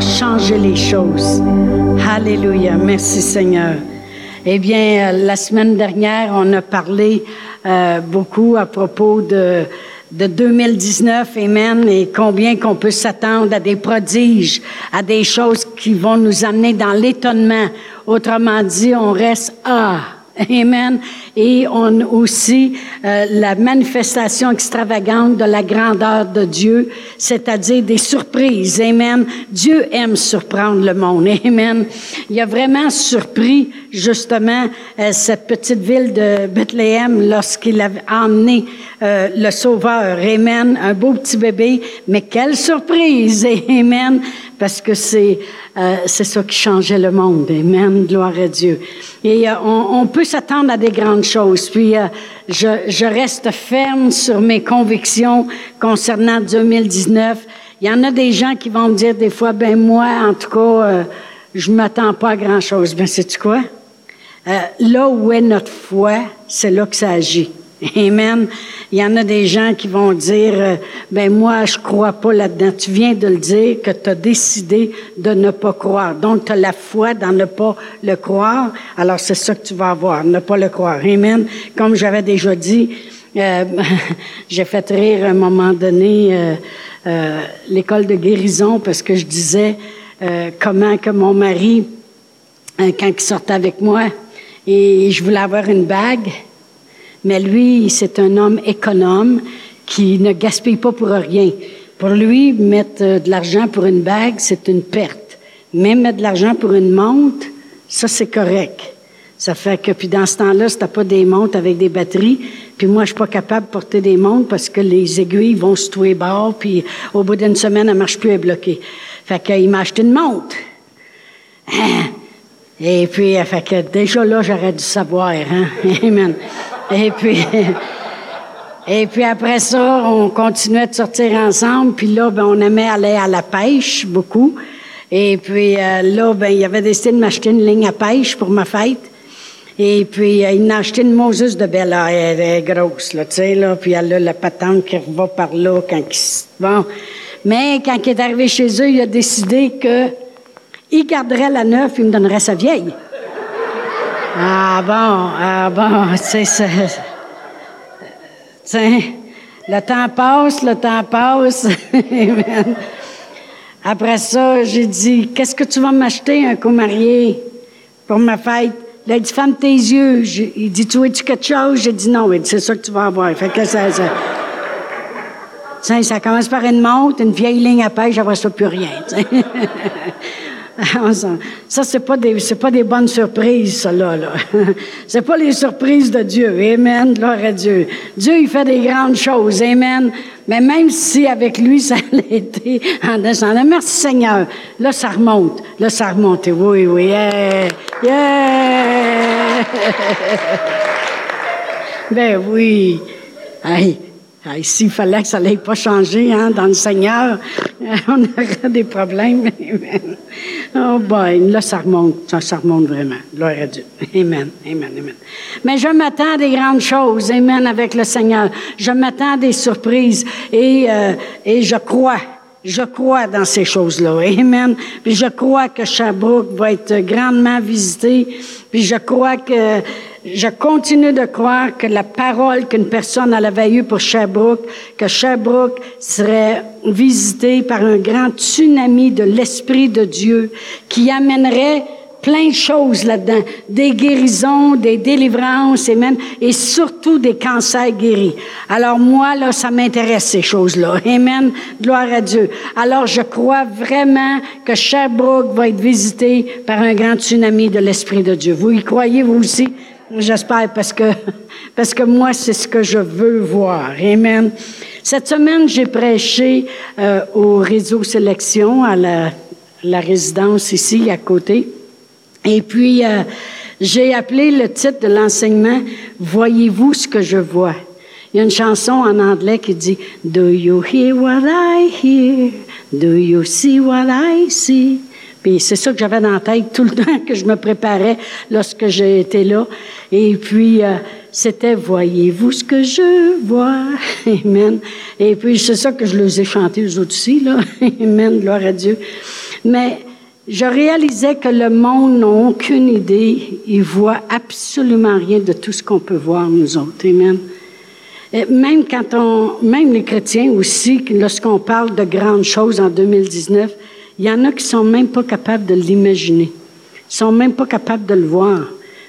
changer les choses. Alléluia. Merci Seigneur. Eh bien, euh, la semaine dernière, on a parlé euh, beaucoup à propos de, de 2019, Amen, et combien qu'on peut s'attendre à des prodiges, à des choses qui vont nous amener dans l'étonnement. Autrement dit, on reste ah. Amen. Et on aussi euh, la manifestation extravagante de la grandeur de Dieu, c'est-à-dire des surprises. Amen. Dieu aime surprendre le monde. Amen. Il a vraiment surpris justement euh, cette petite ville de Bethléem lorsqu'il a emmené euh, le Sauveur. Amen. Un beau petit bébé, mais quelle surprise. Amen parce que c'est euh, c'est ça qui changeait le monde. Amen, gloire à Dieu. Et euh, on, on, peut s'attendre à des grandes choses. Puis euh, je, reste ferme sur mes convictions concernant 2019. Il y en a des gens qui vont me dire des fois, ben moi, en tout cas, euh, je m'attends pas à grand chose. Ben c'est quoi? Là où est notre foi, c'est là que ça agit. Amen. Il y en a des gens qui vont dire, euh, ben moi, je crois pas là-dedans. Tu viens de le dire que tu as décidé de ne pas croire. Donc, tu as la foi dans ne pas le croire. Alors, c'est ça que tu vas avoir, ne pas le croire. Amen. Comme j'avais déjà dit, euh, j'ai fait rire à un moment donné euh, euh, l'école de guérison parce que je disais euh, comment que mon mari, quand il sortait avec moi, et je voulais avoir une bague, mais lui, c'est un homme économe qui ne gaspille pas pour rien. Pour lui, mettre euh, de l'argent pour une bague, c'est une perte. Même mettre de l'argent pour une montre, ça, c'est correct. Ça fait que, puis dans ce temps-là, c'était pas des montres avec des batteries. Puis moi, je suis pas capable de porter des montres parce que les aiguilles vont se touer bord, puis au bout d'une semaine, elle marche plus, elle est bloquée. Fait qu'il m'a acheté une montre. Et puis, fait que déjà là, j'aurais dû savoir, hein? Amen. Et puis, et puis après ça, on continuait de sortir ensemble. Puis là, ben, on aimait aller à la pêche beaucoup. Et puis euh, là, ben, il avait décidé de m'acheter une ligne à pêche pour ma fête. Et puis, euh, il m'a acheté une Moses de Belle Elle est grosse, là, tu sais, là. Puis elle a la patente qui va par là quand il... Bon. Mais quand il est arrivé chez eux, il a décidé que il garderait la neuve, il me donnerait sa vieille. Ah bon, ah bon, c'est ça. Tiens, le temps passe, le temps passe. Après ça, j'ai dit, qu'est-ce que tu vas m'acheter, un co-marié, pour ma fête? Il a dit, ferme tes yeux. il dit, tu veux-tu quelque chose? J'ai dit, non. Il dit, c'est ça que tu vas avoir. Fait que ça, ça, Tiens, ça commence par une montre, une vieille ligne à pêche, après ça, plus rien. Ça, c'est pas des, c'est pas des bonnes surprises, ça, là, là. C'est pas les surprises de Dieu. Amen. Gloire à Dieu. Dieu, il fait des grandes choses. Amen. Mais même si avec lui, ça été en descendant. Merci Seigneur. Là, ça remonte. Là, ça remonte. Oui, oui. Yeah. Yeah. ben oui. Hey. Ah, S'il fallait que ça n'allait pas changer hein, dans le Seigneur, on aurait des problèmes. Oh boy, là, ça remonte, ça, ça, remonte vraiment. Gloire à Dieu. Amen, amen, amen. Mais je m'attends à des grandes choses, amen, avec le Seigneur. Je m'attends à des surprises et, euh, et je crois. Je crois dans ces choses-là. Amen. Puis je crois que Sherbrooke va être grandement visité. Puis je crois que je continue de croire que la parole qu'une personne avait eue pour Sherbrooke, que Sherbrooke serait visité par un grand tsunami de l'Esprit de Dieu qui amènerait plein de choses là-dedans, des guérisons, des délivrances et même et surtout des cancers guéris. Alors moi là, ça m'intéresse ces choses-là. Amen. Gloire à Dieu. Alors je crois vraiment que Sherbrooke va être visité par un grand tsunami de l'esprit de Dieu. Vous y croyez vous aussi? J'espère parce que parce que moi c'est ce que je veux voir. Amen. Cette semaine, j'ai prêché euh, au réseau sélection à la, la résidence ici à côté. Et puis, euh, j'ai appelé le titre de l'enseignement Voyez-vous ce que je vois? Il y a une chanson en anglais qui dit Do you hear what I hear? Do you see what I see? Puis c'est ça que j'avais dans la tête tout le temps que je me préparais lorsque j'étais là. Et puis, euh, c'était Voyez-vous ce que je vois? Amen. Et puis, c'est ça que je les ai chanté aux autres aussi, là. Amen, gloire à Dieu. Mais je réalisais que le monde n'a aucune idée. Il voit absolument rien de tout ce qu'on peut voir, nous autres. Amen. même quand on, même les chrétiens aussi, lorsqu'on parle de grandes choses en 2019, il y en a qui sont même pas capables de l'imaginer. Ils sont même pas capables de le voir.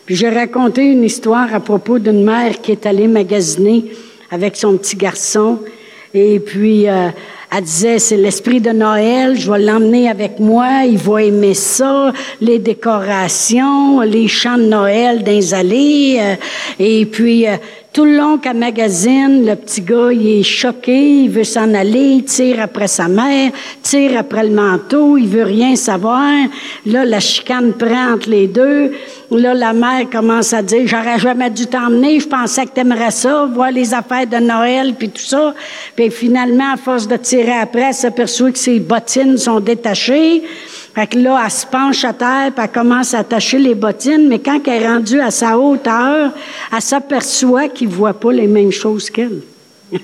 Puis j'ai raconté une histoire à propos d'une mère qui est allée magasiner avec son petit garçon. Et puis, euh, elle disait, c'est l'esprit de Noël, je vais l'emmener avec moi, il va aimer ça, les décorations, les chants de Noël dans les allées. Euh, et puis, euh, tout le long qu'elle magazine, le petit gars, il est choqué, il veut s'en aller, il tire après sa mère, tire après le manteau, il veut rien savoir. Là, la chicane prend entre les deux. Là, la mère commence à dire, j'aurais jamais dû t'emmener, je pensais que t'aimerais ça, voir les affaires de Noël, puis tout ça. Puis finalement, à force de tirer après, elle s'aperçoit que ses bottines sont détachées. Fait que là, elle se penche à terre, puis elle commence à attacher les bottines, mais quand elle est rendue à sa hauteur, elle s'aperçoit qu'il ne voit pas les mêmes choses qu'elle.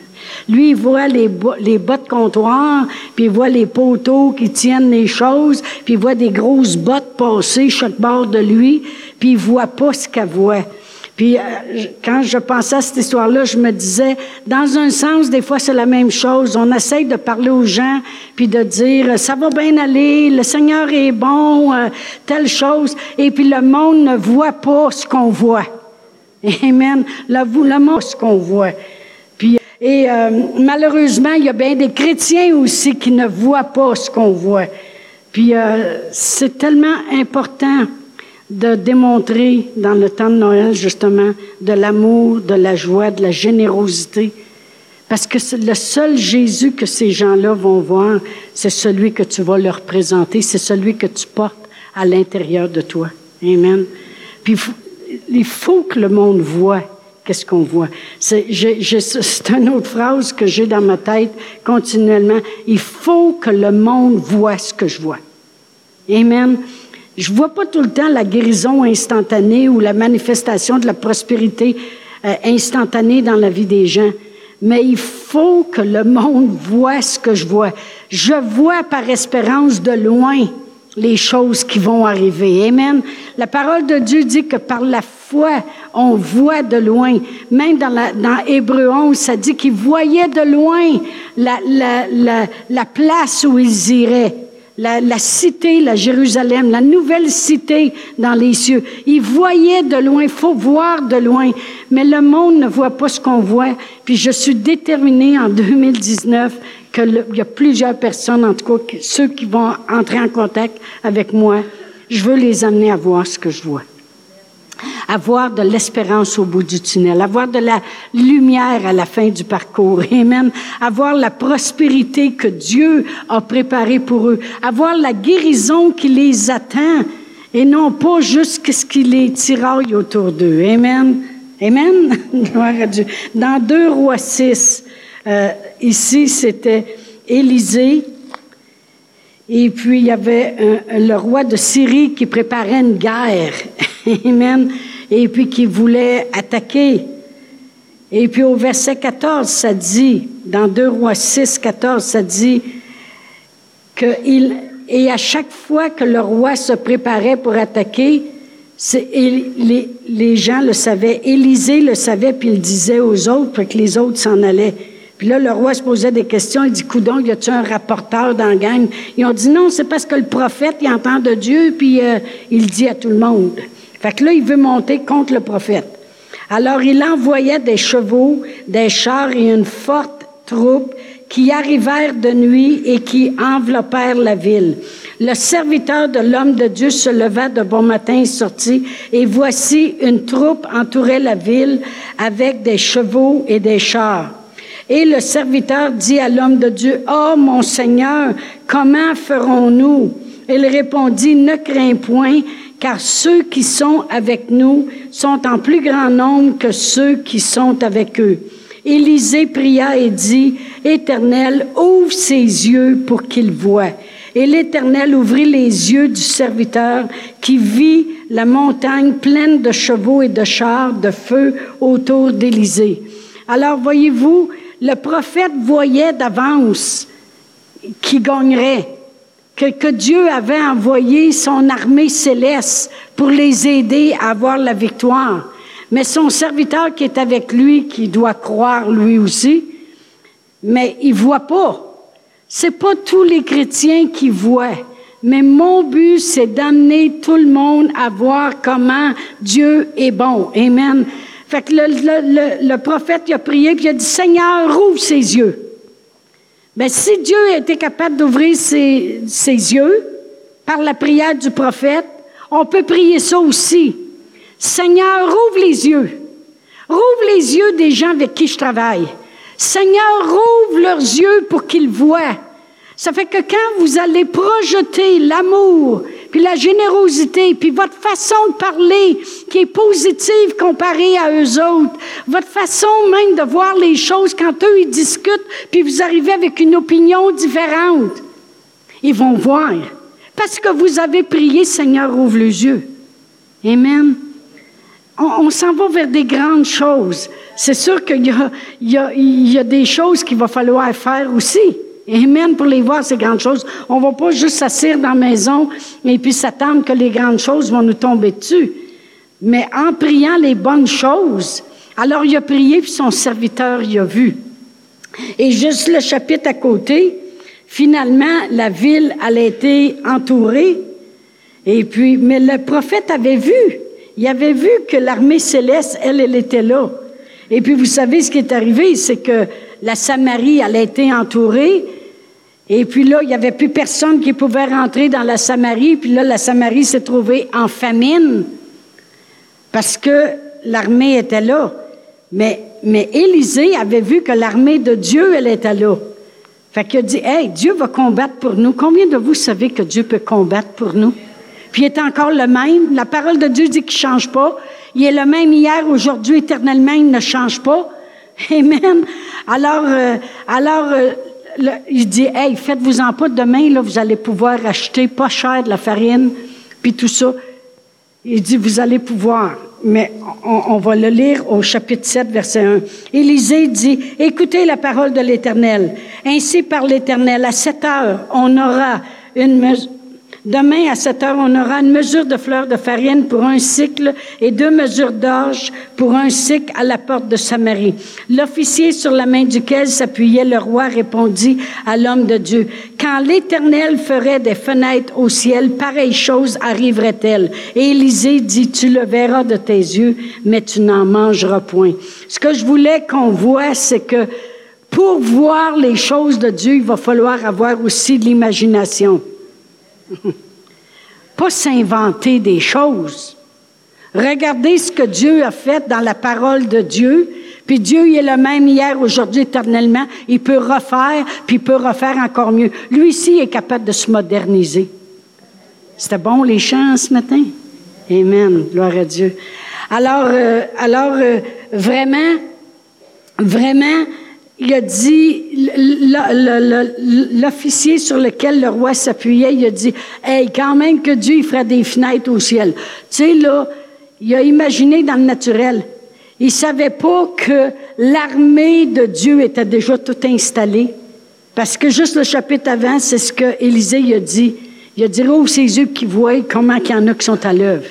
Lui, il voit les, bottes comptoir, puis il voit les poteaux qui tiennent les choses, puis il voit des grosses bottes passer chaque bord de lui, puis il voit pas ce qu'elle voit. Puis euh, quand je pensais à cette histoire-là, je me disais, dans un sens, des fois c'est la même chose. On essaye de parler aux gens, puis de dire, ça va bien aller, le Seigneur est bon, euh, telle chose. Et puis le monde ne voit pas ce qu'on voit. Amen. Le, le monde ce qu'on voit. Puis, et euh, malheureusement, il y a bien des chrétiens aussi qui ne voient pas ce qu'on voit. Puis c'est tellement important de démontrer dans le temps de Noël, justement, de l'amour, de la joie, de la générosité. Parce que le seul Jésus que ces gens-là vont voir, c'est celui que tu vas leur présenter, c'est celui que tu portes à l'intérieur de toi. Amen. Puis il faut que le monde voit qu'est-ce qu'on voit. C'est une autre phrase que j'ai dans ma tête continuellement. Il faut que le monde voit ce que je vois. Amen. Je vois pas tout le temps la guérison instantanée ou la manifestation de la prospérité euh, instantanée dans la vie des gens. Mais il faut que le monde voit ce que je vois. Je vois par espérance de loin les choses qui vont arriver. Amen. La parole de Dieu dit que par la foi, on voit de loin. Même dans, la, dans Hébreu 11, ça dit qu'ils voyaient de loin la, la, la, la place où ils iraient la, cité, la Jérusalem, la nouvelle cité dans les cieux. Ils voyaient de loin, faut voir de loin, mais le monde ne voit pas ce qu'on voit. Puis je suis déterminée en 2019 qu'il y a plusieurs personnes, en tout cas ceux qui vont entrer en contact avec moi, je veux les amener à voir ce que je vois avoir de l'espérance au bout du tunnel, avoir de la lumière à la fin du parcours. Amen. Avoir la prospérité que Dieu a préparée pour eux, avoir la guérison qui les attend et non pas juste ce qui les tiraille autour d'eux. Amen. Amen. Gloire à Dieu. Dans 2 Rois 6, euh, ici, c'était Élisée. Et puis, il y avait le roi de Syrie qui préparait une guerre. Amen et puis qui voulait attaquer. Et puis au verset 14, ça dit, dans 2 Rois 6, 14, ça dit que et à chaque fois que le roi se préparait pour attaquer, les, gens le savaient, Élisée le savait, puis il disait aux autres pour que les autres s'en allaient. Puis là, le roi se posait des questions. Il dit, Coudon, y a-tu un rapporteur dans la gang? Ils ont dit, non, c'est parce que le prophète, il entend de Dieu, puis euh, il dit à tout le monde. Fait que là, il veut monter contre le prophète. Alors, il envoyait des chevaux, des chars et une forte troupe qui arrivèrent de nuit et qui enveloppèrent la ville. Le serviteur de l'homme de Dieu se leva de bon matin et sortit, et voici une troupe entourait la ville avec des chevaux et des chars. Et le serviteur dit à l'homme de Dieu, Oh mon Seigneur, comment ferons-nous? Il répondit, Ne crains point, car ceux qui sont avec nous sont en plus grand nombre que ceux qui sont avec eux. Élisée pria et dit, Éternel, ouvre ses yeux pour qu'il voie. Et l'Éternel ouvrit les yeux du serviteur qui vit la montagne pleine de chevaux et de chars de feu autour d'Élisée. Alors voyez-vous, le prophète voyait d'avance qui gagnerait. Que, que Dieu avait envoyé son armée céleste pour les aider à avoir la victoire. Mais son serviteur qui est avec lui, qui doit croire lui aussi, mais il voit pas. C'est pas tous les chrétiens qui voient. Mais mon but, c'est d'amener tout le monde à voir comment Dieu est bon. Amen. Fait que le, le, le, prophète, il a prié, puis il a dit, Seigneur, ouvre ses yeux. Mais si Dieu était capable d'ouvrir ses, ses yeux par la prière du prophète, on peut prier ça aussi. Seigneur, ouvre les yeux. Rouvre les yeux des gens avec qui je travaille. Seigneur, ouvre leurs yeux pour qu'ils voient. Ça fait que quand vous allez projeter l'amour, puis la générosité, puis votre façon de parler qui est positive comparée à eux autres, votre façon même de voir les choses quand eux ils discutent, puis vous arrivez avec une opinion différente, ils vont voir. Parce que vous avez prié, Seigneur, ouvre les yeux. Amen. On, s'en va vers des grandes choses. C'est sûr qu'il y a, des choses qu'il va falloir faire aussi. Amen. Pour les voir, ces grandes choses. On va pas juste s'asseoir dans la maison et puis s'attendre que les grandes choses vont nous tomber dessus. Mais en priant les bonnes choses, alors il a prié, puis son serviteur y a vu. Et juste le chapitre à côté, finalement, la ville, elle a été entourée. Et puis, mais le prophète avait vu. Il avait vu que l'armée céleste, elle, elle était là. Et puis, vous savez ce qui est arrivé, c'est que la Samarie, elle a été entourée. Et puis là, il n'y avait plus personne qui pouvait rentrer dans la Samarie. Puis là, la Samarie s'est trouvée en famine parce que l'armée était là. Mais, mais Élisée avait vu que l'armée de Dieu, elle était là. Fait qu'il a dit, hey, Dieu va combattre pour nous. Combien de vous savez que Dieu peut combattre pour nous? Puis il est encore le même. La parole de Dieu dit qu'il ne change pas. Il est le même hier, aujourd'hui, éternellement, il ne change pas. Amen. Alors, euh, alors euh, il dit, hey, faites-vous-en pas demain, là, vous allez pouvoir acheter pas cher de la farine, puis tout ça. Il dit, vous allez pouvoir. Mais on, va le lire au chapitre 7, verset 1. Élisée dit, écoutez la parole de l'Éternel. Ainsi par l'Éternel, à cette heure, on aura une, Demain, à cette heure, on aura une mesure de fleurs de farine pour un cycle et deux mesures d'orge pour un cycle à la porte de Samarie. L'officier sur la main duquel s'appuyait le roi répondit à l'homme de Dieu, Quand l'Éternel ferait des fenêtres au ciel, pareille chose arriverait-elle. Et Élisée dit, Tu le verras de tes yeux, mais tu n'en mangeras point. Ce que je voulais qu'on voit, c'est que pour voir les choses de Dieu, il va falloir avoir aussi de l'imagination. Pas s'inventer des choses. Regardez ce que Dieu a fait dans la parole de Dieu. Puis Dieu, il est le même hier, aujourd'hui, éternellement. Il peut refaire, puis il peut refaire encore mieux. Lui ici est capable de se moderniser. C'était bon les chants ce matin? Amen. Gloire à Dieu. Alors, euh, alors euh, vraiment, vraiment, il a dit, l'officier sur lequel le roi s'appuyait, il a dit, hey, quand même que Dieu il ferait des fenêtres au ciel. Tu sais, là, il a imaginé dans le naturel. Il savait pas que l'armée de Dieu était déjà tout installée. Parce que juste le chapitre avant, c'est ce que Élisée a dit. Il a dit, oh, ses yeux qui voient comment il y en a qui sont à l'œuvre.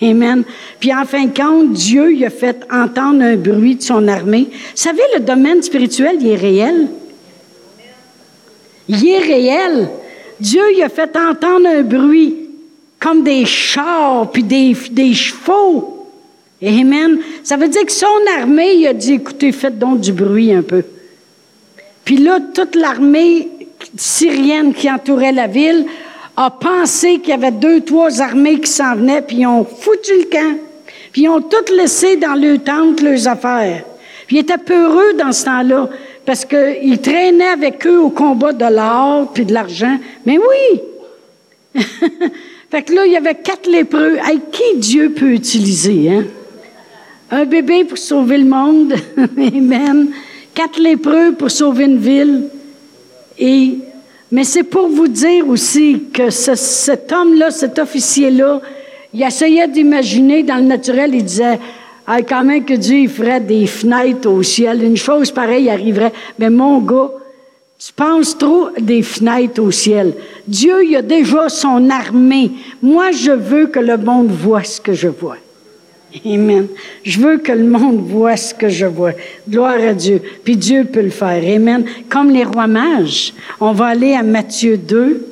Amen. Puis en fin de compte, Dieu il a fait entendre un bruit de son armée. Vous savez, le domaine spirituel, il est réel. Il est réel. Dieu il a fait entendre un bruit comme des chars puis des, des chevaux. Amen. Ça veut dire que son armée, il a dit, écoutez, faites donc du bruit un peu. Puis là, toute l'armée syrienne qui entourait la ville a pensé qu'il y avait deux, trois armées qui s'en venaient, puis ils ont foutu le camp. Puis ils ont tout laissé dans le tente, leurs affaires. Puis ils étaient peureux dans ce temps-là, parce qu'ils traînaient avec eux au combat de l'or puis de l'argent. Mais oui! fait que là, il y avait quatre lépreux. Hey, qui Dieu peut utiliser, hein? Un bébé pour sauver le monde. Amen. Quatre lépreux pour sauver une ville. Et mais c'est pour vous dire aussi que cet homme-là, cet officier-là, il essayait d'imaginer dans le naturel, il disait, ah, quand même que Dieu ferait des fenêtres au ciel, une chose pareille arriverait. Mais mon gars, Tu penses trop des fenêtres au ciel. Dieu, il a déjà son armée. Moi, je veux que le monde voit ce que je vois. Amen. Je veux que le monde voit ce que je vois. Gloire à Dieu. Puis Dieu peut le faire. Amen. Comme les rois mages. On va aller à Matthieu 2.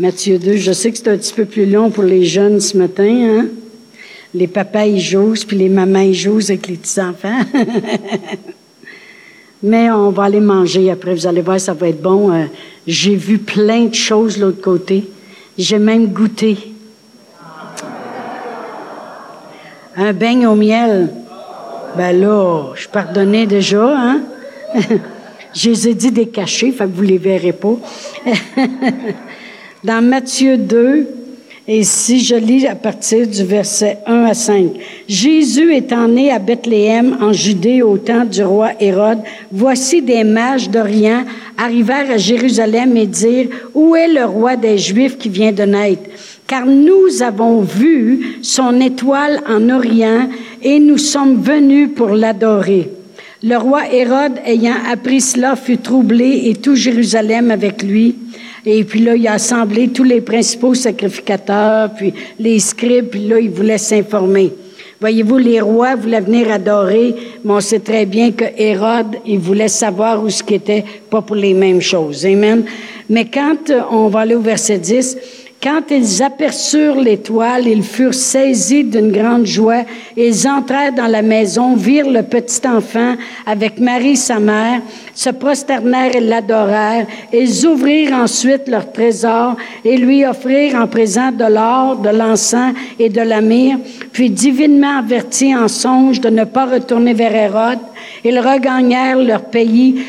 Matthieu 2, je sais que c'est un petit peu plus long pour les jeunes ce matin, hein? Les papas, ils jouent, puis les mamans, ils jouent avec les petits-enfants. Mais on va aller manger après, vous allez voir, ça va être bon. Euh, j'ai vu plein de choses de l'autre côté. J'ai même goûté. Un beigne au miel. Ben là, je pardonnais déjà, hein? je dit des cachets, fait que vous les verrez pas. Dans Matthieu 2, et si je lis à partir du verset 1 à 5, Jésus étant né à Bethléem en Judée au temps du roi Hérode, voici des mages d'Orient arrivèrent à Jérusalem et dirent, Où est le roi des Juifs qui vient de naître? Car nous avons vu son étoile en Orient et nous sommes venus pour l'adorer. Le roi Hérode, ayant appris cela, fut troublé et tout Jérusalem avec lui. Et puis là, il a assemblé tous les principaux sacrificateurs, puis les scribes, puis là, il voulait s'informer. Voyez-vous, les rois voulaient venir adorer, mais on sait très bien que Hérode, il voulait savoir où ce qui était, pas pour les mêmes choses. Amen. Mais quand on va aller au verset 10, quand ils aperçurent l'étoile, ils furent saisis d'une grande joie. Ils entrèrent dans la maison, virent le petit enfant avec Marie, sa mère, se prosternèrent et l'adorèrent. Ils ouvrirent ensuite leur trésor et lui offrirent en présent de l'or, de l'encens et de la myrrhe. Puis, divinement avertis en songe de ne pas retourner vers Hérode, ils regagnèrent leur pays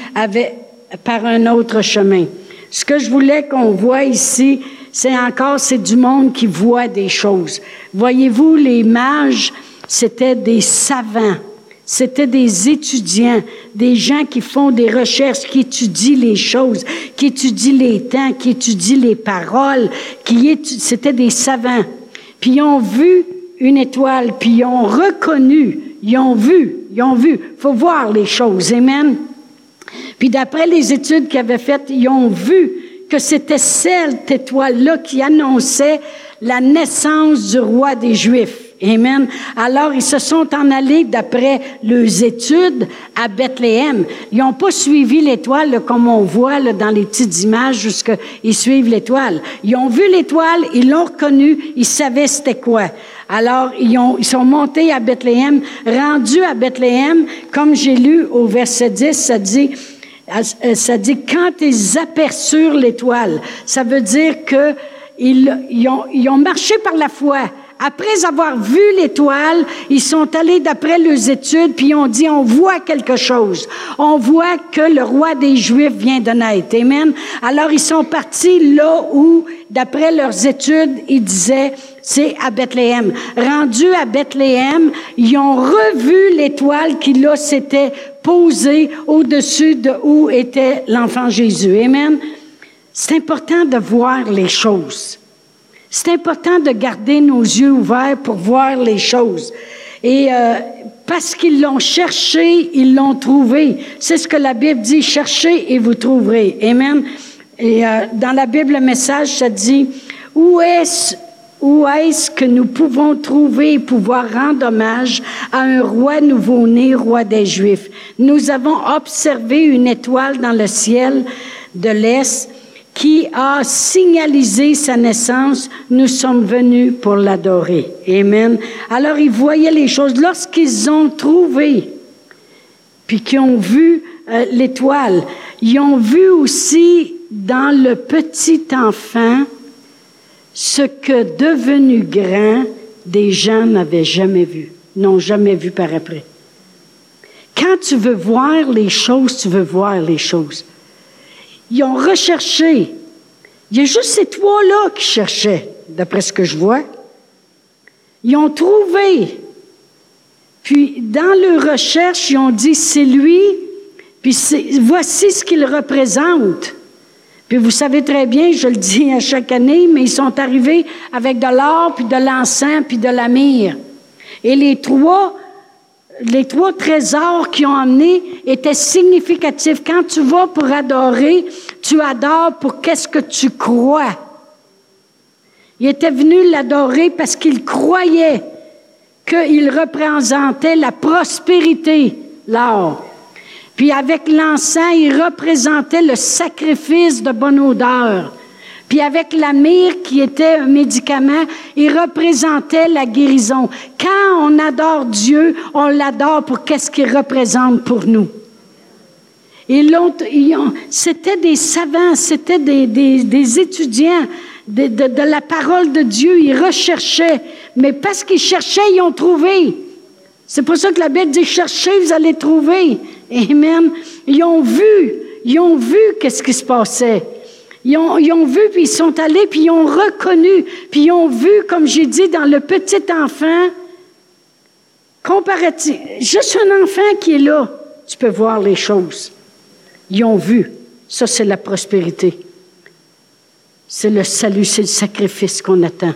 par un autre chemin. Ce que je voulais qu'on voit ici, c'est encore, c'est du monde qui voit des choses. Voyez-vous, les mages, c'était des savants. C'était des étudiants, des gens qui font des recherches, qui étudient les choses, qui étudient les temps, qui étudient les paroles, qui c'était des savants. Puis ils ont vu une étoile, puis ils ont reconnu, ils ont vu, ils ont vu. faut voir les choses, amen. Puis d'après les études qu'ils avaient faites, ils ont vu que c'était cette étoile-là qui annonçait la naissance du roi des Juifs. Amen. Alors, ils se sont en allés d'après leurs études à Bethléem. Ils n'ont pas suivi l'étoile comme on voit là, dans les petites images jusqu'ils suivent l'étoile. Ils ont vu l'étoile, ils l'ont reconnue, ils savaient c'était quoi. Alors, ils, ont, ils sont montés à Bethléem, rendus à Bethléem, comme j'ai lu au verset 10, ça dit, ça dit quand ils aperçurent l'étoile. Ça veut dire que ils, ont, ils ont marché par la foi. Après avoir vu l'étoile, ils sont allés d'après leurs études, puis ils ont dit, on voit quelque chose. On voit que le roi des Juifs vient de naître. Amen. Alors ils sont partis là où, d'après leurs études, ils disaient, c'est à Bethléem. Rendus à Bethléem, ils ont revu l'étoile qui là s'était posée au-dessus de où était l'enfant Jésus. Amen. C'est important de voir les choses. C'est important de garder nos yeux ouverts pour voir les choses. Et euh, parce qu'ils l'ont cherché, ils l'ont trouvé. C'est ce que la Bible dit, cherchez et vous trouverez. Amen. Et euh, dans la Bible, le message, ça dit, où est-ce où est-ce que nous pouvons trouver et pouvoir rendre hommage à un roi nouveau-né, roi des Juifs? Nous avons observé une étoile dans le ciel de l'Est qui a signalisé sa naissance, nous sommes venus pour l'adorer. Amen. Alors ils voyaient les choses. Lorsqu'ils ont trouvé, puis qu'ils ont vu euh, l'étoile, ils ont vu aussi dans le petit enfant ce que devenu grand, des gens n'avaient jamais vu, n'ont jamais vu par après. Quand tu veux voir les choses, tu veux voir les choses. Ils ont recherché. Il y a juste ces trois-là qui cherchaient, d'après ce que je vois. Ils ont trouvé. Puis, dans leur recherche, ils ont dit, c'est lui, puis voici ce qu'il représente. Puis vous savez très bien, je le dis à chaque année, mais ils sont arrivés avec de l'or, puis de l'encens, puis de la myrrhe. Et les trois les trois trésors qu'ils ont amenés étaient significatifs. Quand tu vas pour adorer, tu adores pour qu'est-ce que tu crois. Il était venu l'adorer parce qu'il croyait qu'il représentait la prospérité, l'or. Puis avec l'encens, il représentait le sacrifice de bonne odeur. Puis avec la myrrhe qui était un médicament, il représentait la guérison. Quand on adore Dieu, on l'adore pour qu'est-ce qu'il représente pour nous. Et l'autre, c'était des savants, c'était des, des, étudiants de, de, de, la parole de Dieu. Ils recherchaient, mais parce qu'ils cherchaient, ils ont trouvé. C'est pour ça que la Bible dit cherchez, vous allez trouver. Amen. Ils ont vu, ils ont vu qu'est-ce qui se passait. Ils ont, vu, puis ils sont allés, puis ils ont reconnu, puis ils ont vu, comme j'ai dit, dans le petit enfant, comparatif, juste un enfant qui est là, tu peux voir les choses. Ils ont vu. Ça, c'est la prospérité. C'est le salut, c'est le sacrifice qu'on attend.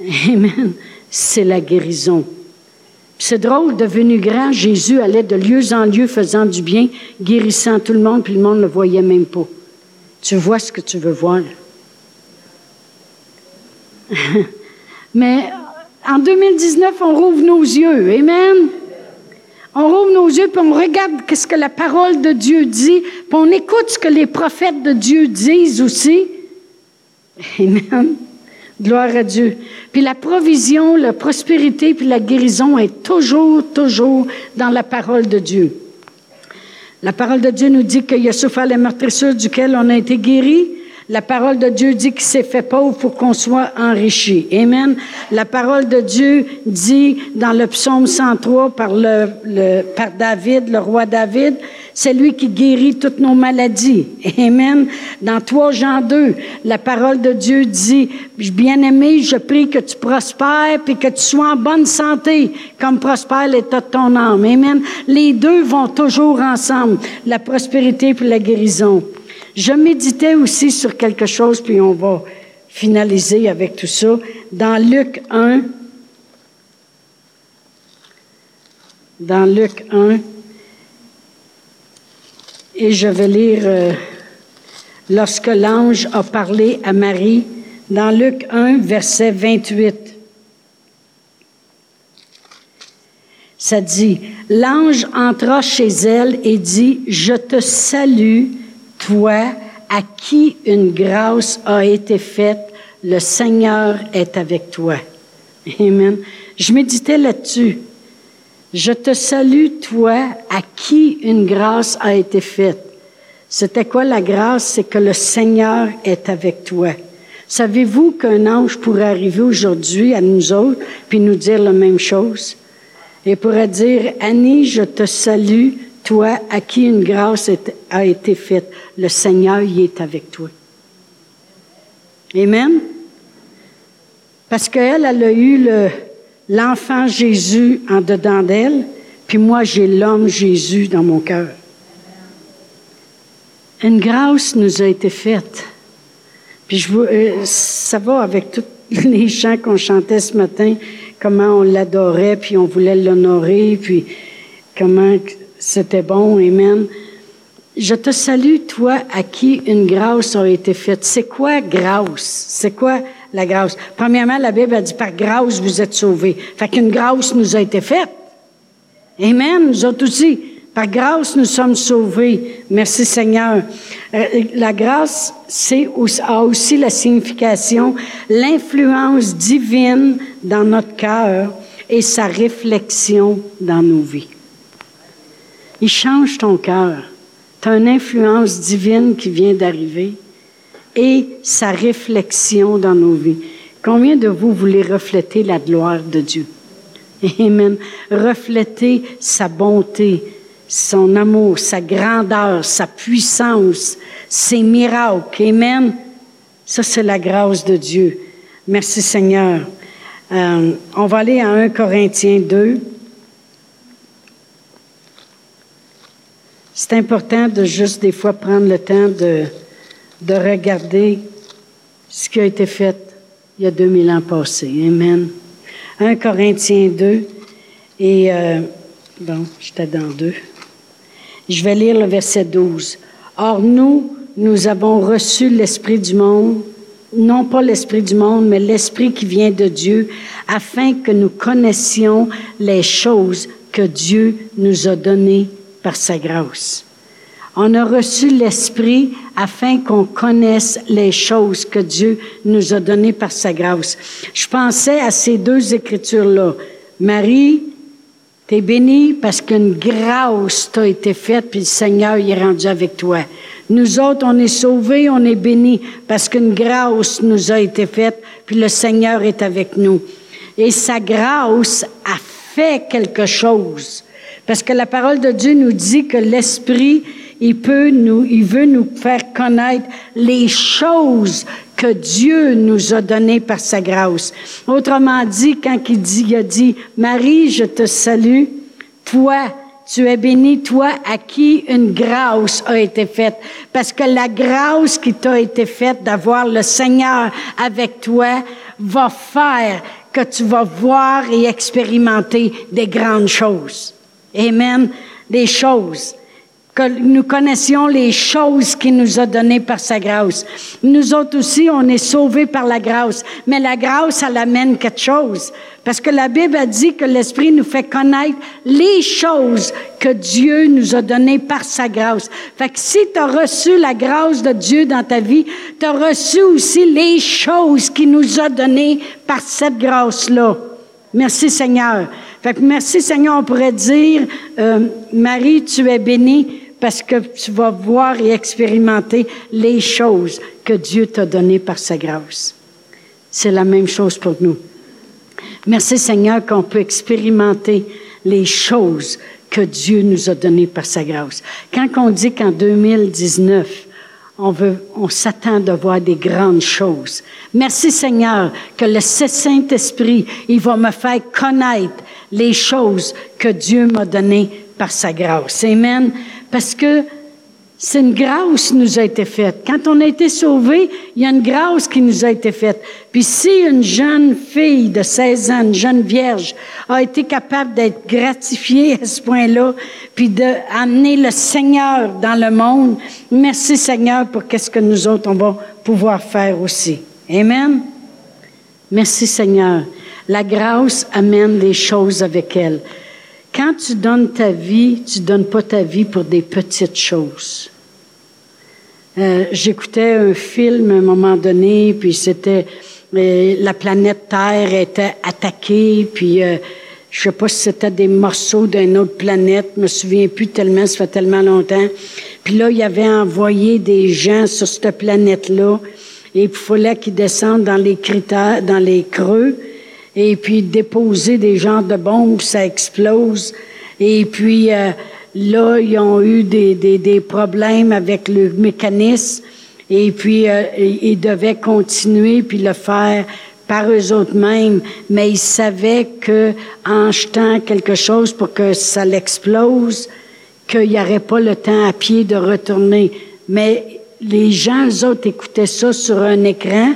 Amen. C'est la guérison. C'est drôle, devenu grand, Jésus allait de lieu en lieu faisant du bien, guérissant tout le monde, puis le monde ne le voyait même pas. Tu vois ce que tu veux voir. Mais en 2019, on rouvre nos yeux. Amen. On rouvre nos yeux, puis on regarde ce que la parole de Dieu dit, puis on écoute ce que les prophètes de Dieu disent aussi. Amen. Gloire à Dieu. Puis la provision, la prospérité, puis la guérison est toujours, toujours dans la parole de Dieu. La parole de Dieu nous dit qu'il a souffert les meurtrissures duquel on a été guéri. La parole de Dieu dit qu'il s'est fait pauvre pour qu'on soit enrichi. Amen. La parole de Dieu dit dans le psaume 103 par, le, par David, le roi David, c'est lui qui guérit toutes nos maladies. Amen. Dans 3 Jean 2, la parole de Dieu dit, bien-aimé, je prie que tu prospères et que tu sois en bonne santé, comme prospère l'état de ton âme. Amen. Les deux vont toujours ensemble, la prospérité et la guérison. Je méditais aussi sur quelque chose, puis on va finaliser avec tout ça. Dans Luc 1, dans Luc 1, et je vais lire euh, lorsque l'ange a parlé à Marie, dans Luc 1, verset 28. Ça dit, l'ange entra chez elle et dit, je te salue, toi à qui une grâce a été faite, le Seigneur est avec toi. Amen. Je méditais là-dessus. Je te salue, toi, à qui une grâce a été faite. C'était quoi la grâce? C'est que le Seigneur est avec toi. Savez-vous qu'un ange pourrait arriver aujourd'hui à nous autres puis nous dire la même chose? Et pourrait dire, Annie, je te salue, toi à qui une grâce a été faite. Le Seigneur y est avec toi. Amen. Parce qu'elle, elle a eu l'enfant Jésus en dedans d'elle, puis moi, j'ai l'homme Jésus dans mon cœur. Une grâce nous a été faite. Puis je euh, ça va avec tous les chants qu'on chantait ce matin, comment on l'adorait, puis on voulait l'honorer, puis comment c'était bon, Amen. Je te salue, toi, à qui une grâce a été faite. C'est quoi grâce? C'est quoi la grâce? Premièrement, la Bible a dit, par grâce, vous êtes sauvés. Fait qu'une grâce nous a été faite. Amen. Nous autres aussi. Par grâce, nous sommes sauvés. Merci Seigneur. Euh, la grâce, c'est, a aussi la signification, l'influence divine dans notre cœur et sa réflexion dans nos vies. Il change ton cœur. Tu as une influence divine qui vient d'arriver et sa réflexion dans nos vies. Combien de vous voulez refléter la gloire de Dieu? Amen. Refléter sa bonté, son amour, sa grandeur, sa puissance, ses miracles. Amen. Ça, c'est la grâce de Dieu. Merci Seigneur. Euh, on va aller à 1 Corinthiens 2. C'est important de juste des fois prendre le temps de, de regarder ce qui a été fait il y a 2000 ans passés. Amen. 1 Corinthiens 2. Et, euh, bon, j'étais dans deux. Je vais lire le verset 12. Or, nous, nous avons reçu l'Esprit du monde, non pas l'Esprit du monde, mais l'Esprit qui vient de Dieu, afin que nous connaissions les choses que Dieu nous a données par sa grâce. On a reçu l'Esprit afin qu'on connaisse les choses que Dieu nous a données par sa grâce. Je pensais à ces deux écritures-là. Marie, t'es bénie parce qu'une grâce t'a été faite, puis le Seigneur y est rendu avec toi. Nous autres, on est sauvés, on est bénis parce qu'une grâce nous a été faite, puis le Seigneur est avec nous. Et sa grâce a fait quelque chose. Parce que la parole de Dieu nous dit que l'Esprit il peut nous, il veut nous faire connaître les choses que Dieu nous a données par sa grâce. Autrement dit, quand il dit, il a dit, Marie, je te salue, toi, tu es bénie, toi, à qui une grâce a été faite. Parce que la grâce qui t'a été faite d'avoir le Seigneur avec toi va faire que tu vas voir et expérimenter des grandes choses. Amen. Des choses nous connaissions les choses qu'il nous a données par sa grâce. Nous autres aussi, on est sauvés par la grâce, mais la grâce, elle amène quelque chose. Parce que la Bible a dit que l'Esprit nous fait connaître les choses que Dieu nous a données par sa grâce. Fait que si tu as reçu la grâce de Dieu dans ta vie, tu as reçu aussi les choses qu'il nous a données par cette grâce-là. Merci Seigneur. Fait que merci Seigneur, on pourrait dire, euh, Marie, tu es bénie parce que tu vas voir et expérimenter les choses que Dieu t'a données par sa grâce. C'est la même chose pour nous. Merci Seigneur qu'on peut expérimenter les choses que Dieu nous a données par sa grâce. Quand on dit qu'en 2019, on veut, on s'attend de voir des grandes choses. Merci Seigneur que le Saint-Esprit, il va me faire connaître les choses que Dieu m'a données par sa grâce. Amen. Parce que c'est une grâce qui nous a été faite. Quand on a été sauvé, il y a une grâce qui nous a été faite. Puis si une jeune fille de 16 ans, une jeune vierge, a été capable d'être gratifiée à ce point-là, puis d'amener le Seigneur dans le monde, merci Seigneur pour qu'est-ce que nous autres, on va pouvoir faire aussi. Amen? Merci Seigneur. La grâce amène des choses avec elle. Quand tu donnes ta vie, tu donnes pas ta vie pour des petites choses. Euh, J'écoutais un film à un moment donné, puis c'était euh, la planète Terre était attaquée, puis euh, je sais pas si c'était des morceaux d'une autre planète, je me souviens plus tellement, ça fait tellement longtemps. Puis là, il avait envoyé des gens sur cette planète-là, et il fallait qu'ils descendent dans les critères, dans les creux, et puis déposer des genres de bombes, ça explose. Et puis euh, là, ils ont eu des, des, des, problèmes avec le mécanisme, et puis euh, ils devaient continuer puis le faire par eux autres mêmes, mais ils savaient que en jetant quelque chose pour que ça l'explose, qu'il n'y aurait pas le temps à pied de retourner. Mais les gens, eux autres, écoutaient ça sur un écran,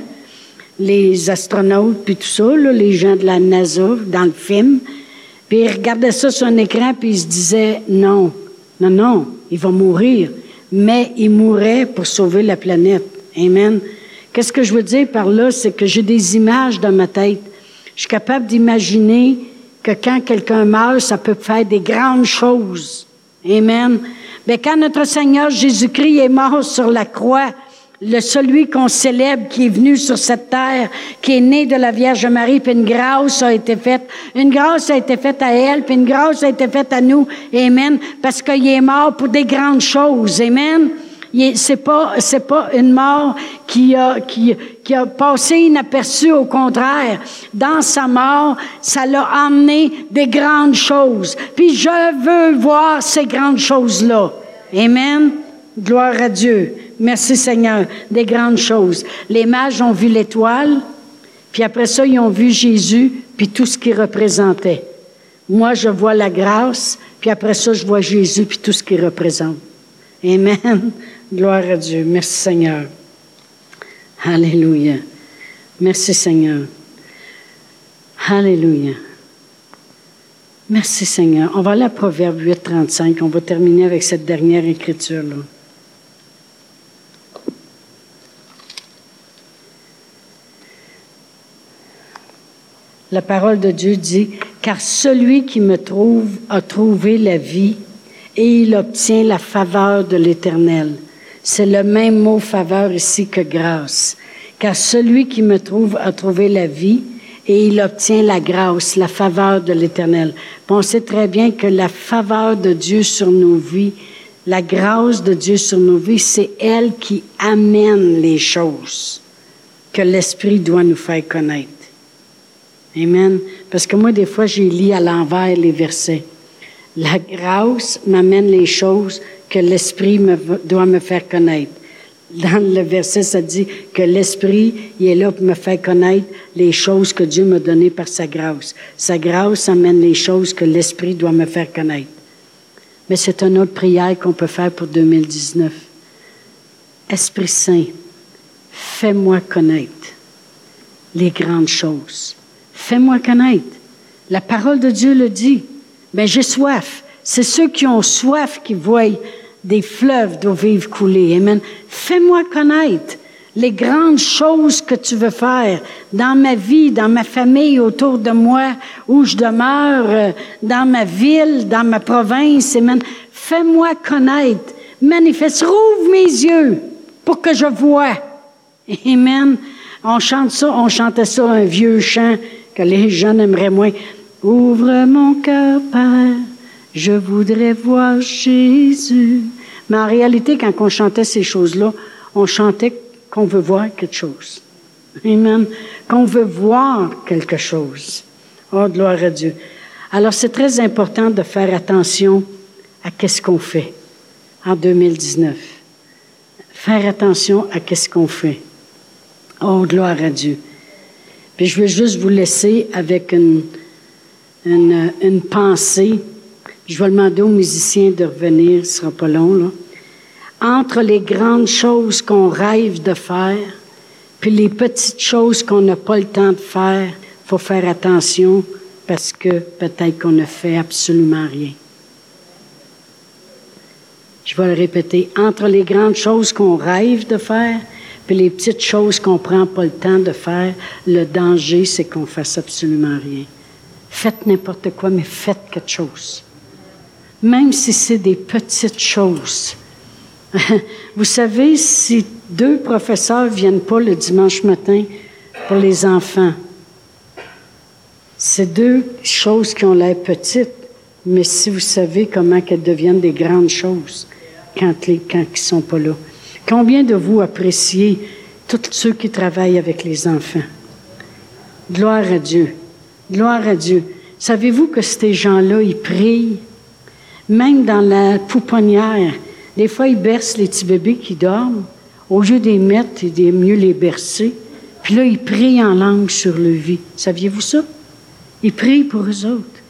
les astronautes, puis tout ça, là, les gens de la NASA, dans le film. Puis ils regardaient ça sur un écran, puis ils se disaient, non, non, non, il va mourir. Mais il mourrait pour sauver la planète. Amen. Qu'est-ce que je veux dire par là? C'est que j'ai des images dans ma tête. Je suis capable d'imaginer que quand quelqu'un meurt, ça peut faire des grandes choses. Amen. Mais quand notre Seigneur Jésus-Christ est mort sur la croix, le celui qu'on célèbre, qui est venu sur cette terre, qui est né de la Vierge Marie, puis une grâce a été faite. Une grâce a été faite à elle, puis une grâce a été faite à nous. Amen. Parce qu'il est mort pour des grandes choses. Amen. C'est pas, c'est pas une mort qui a, qui, qui a passé inaperçue. Au contraire, dans sa mort, ça l'a amené des grandes choses. Puis je veux voir ces grandes choses-là. Amen. Gloire à Dieu. Merci Seigneur, des grandes choses. Les mages ont vu l'étoile, puis après ça, ils ont vu Jésus, puis tout ce qu'il représentait. Moi, je vois la grâce, puis après ça, je vois Jésus, puis tout ce qu'il représente. Amen. Gloire à Dieu. Merci Seigneur. Alléluia. Merci Seigneur. Alléluia. Merci Seigneur. On va aller à Proverbe 8, 35. On va terminer avec cette dernière écriture-là. La parole de Dieu dit, car celui qui me trouve a trouvé la vie et il obtient la faveur de l'Éternel. C'est le même mot faveur ici que grâce. Car celui qui me trouve a trouvé la vie et il obtient la grâce, la faveur de l'Éternel. On sait très bien que la faveur de Dieu sur nos vies, la grâce de Dieu sur nos vies, c'est elle qui amène les choses que l'Esprit doit nous faire connaître. Amen. Parce que moi, des fois, j'ai lis à l'envers les versets. La grâce m'amène les choses que l'Esprit doit me faire connaître. Dans le verset, ça dit que l'Esprit, il est là pour me faire connaître les choses que Dieu m'a données par sa grâce. Sa grâce amène les choses que l'Esprit doit me faire connaître. Mais c'est une autre prière qu'on peut faire pour 2019. Esprit Saint, fais-moi connaître les grandes choses. Fais-moi connaître. La parole de Dieu le dit. Mais j'ai soif. C'est ceux qui ont soif qui voient des fleuves d'eau vive couler. Amen. Fais-moi connaître les grandes choses que tu veux faire dans ma vie, dans ma famille, autour de moi, où je demeure, euh, dans ma ville, dans ma province. Amen. Fais-moi connaître. Manifeste. Rouvre mes yeux pour que je vois. Amen. On chante ça, on chantait ça un vieux chant que les jeunes aimeraient moins. Ouvre mon cœur, Père, je voudrais voir Jésus. Mais en réalité, quand on chantait ces choses-là, on chantait qu'on veut voir quelque chose. Amen. Qu'on veut voir quelque chose. Oh, gloire à Dieu. Alors, c'est très important de faire attention à qu'est-ce qu'on fait en 2019. Faire attention à qu'est-ce qu'on fait. Oh, gloire à Dieu. Puis je vais juste vous laisser avec une, une, pensée. Je vais demander aux musiciens de revenir, ce sera pas long, là. Entre les grandes choses qu'on rêve de faire, puis les petites choses qu'on n'a pas le temps de faire, faut faire attention parce que peut-être qu'on ne fait absolument rien. Je vais le répéter. Entre les grandes choses qu'on rêve de faire, puis les petites choses qu'on prend pas le temps de faire, le danger, c'est qu'on fasse absolument rien. Faites n'importe quoi, mais faites quelque chose. Même si c'est des petites choses. Vous savez, si deux professeurs viennent pas le dimanche matin pour les enfants, c'est deux choses qui ont l'air petites, mais si vous savez comment qu'elles deviennent des grandes choses quand, les, quand ils sont pas là. Combien de vous appréciez tous ceux qui travaillent avec les enfants? Gloire à Dieu. Gloire à Dieu. Savez-vous que ces gens-là, ils prient, même dans la pouponnière. Des fois, ils bercent les petits bébés qui dorment. Au lieu de les mettre, il est mieux les bercer. Puis là, ils prient en langue sur le vie. Saviez-vous ça? Ils prient pour eux autres.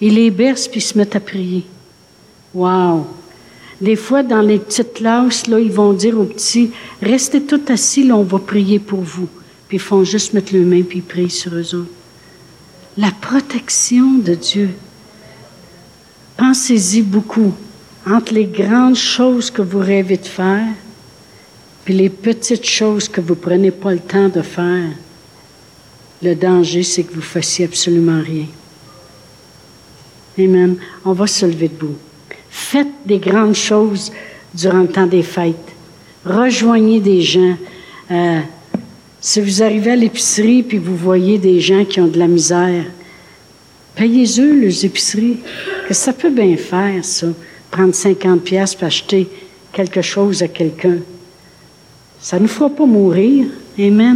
Ils les bercent puis ils se mettent à prier. Wow! Des fois, dans les petites classes, là, ils vont dire aux petits, restez tout assis, là, on va prier pour vous. Puis ils font juste mettre le main puis ils prient sur eux autres. La protection de Dieu. Pensez-y beaucoup. Entre les grandes choses que vous rêvez de faire, puis les petites choses que vous prenez pas le temps de faire, le danger, c'est que vous fassiez absolument rien. Amen. On va se lever debout. Faites des grandes choses durant le temps des fêtes. Rejoignez des gens. Euh, si vous arrivez à l'épicerie puis vous voyez des gens qui ont de la misère, payez-eux les épiceries. Que ça peut bien faire, ça. Prendre 50 pièces pour acheter quelque chose à quelqu'un. Ça ne nous fera pas mourir. Amen.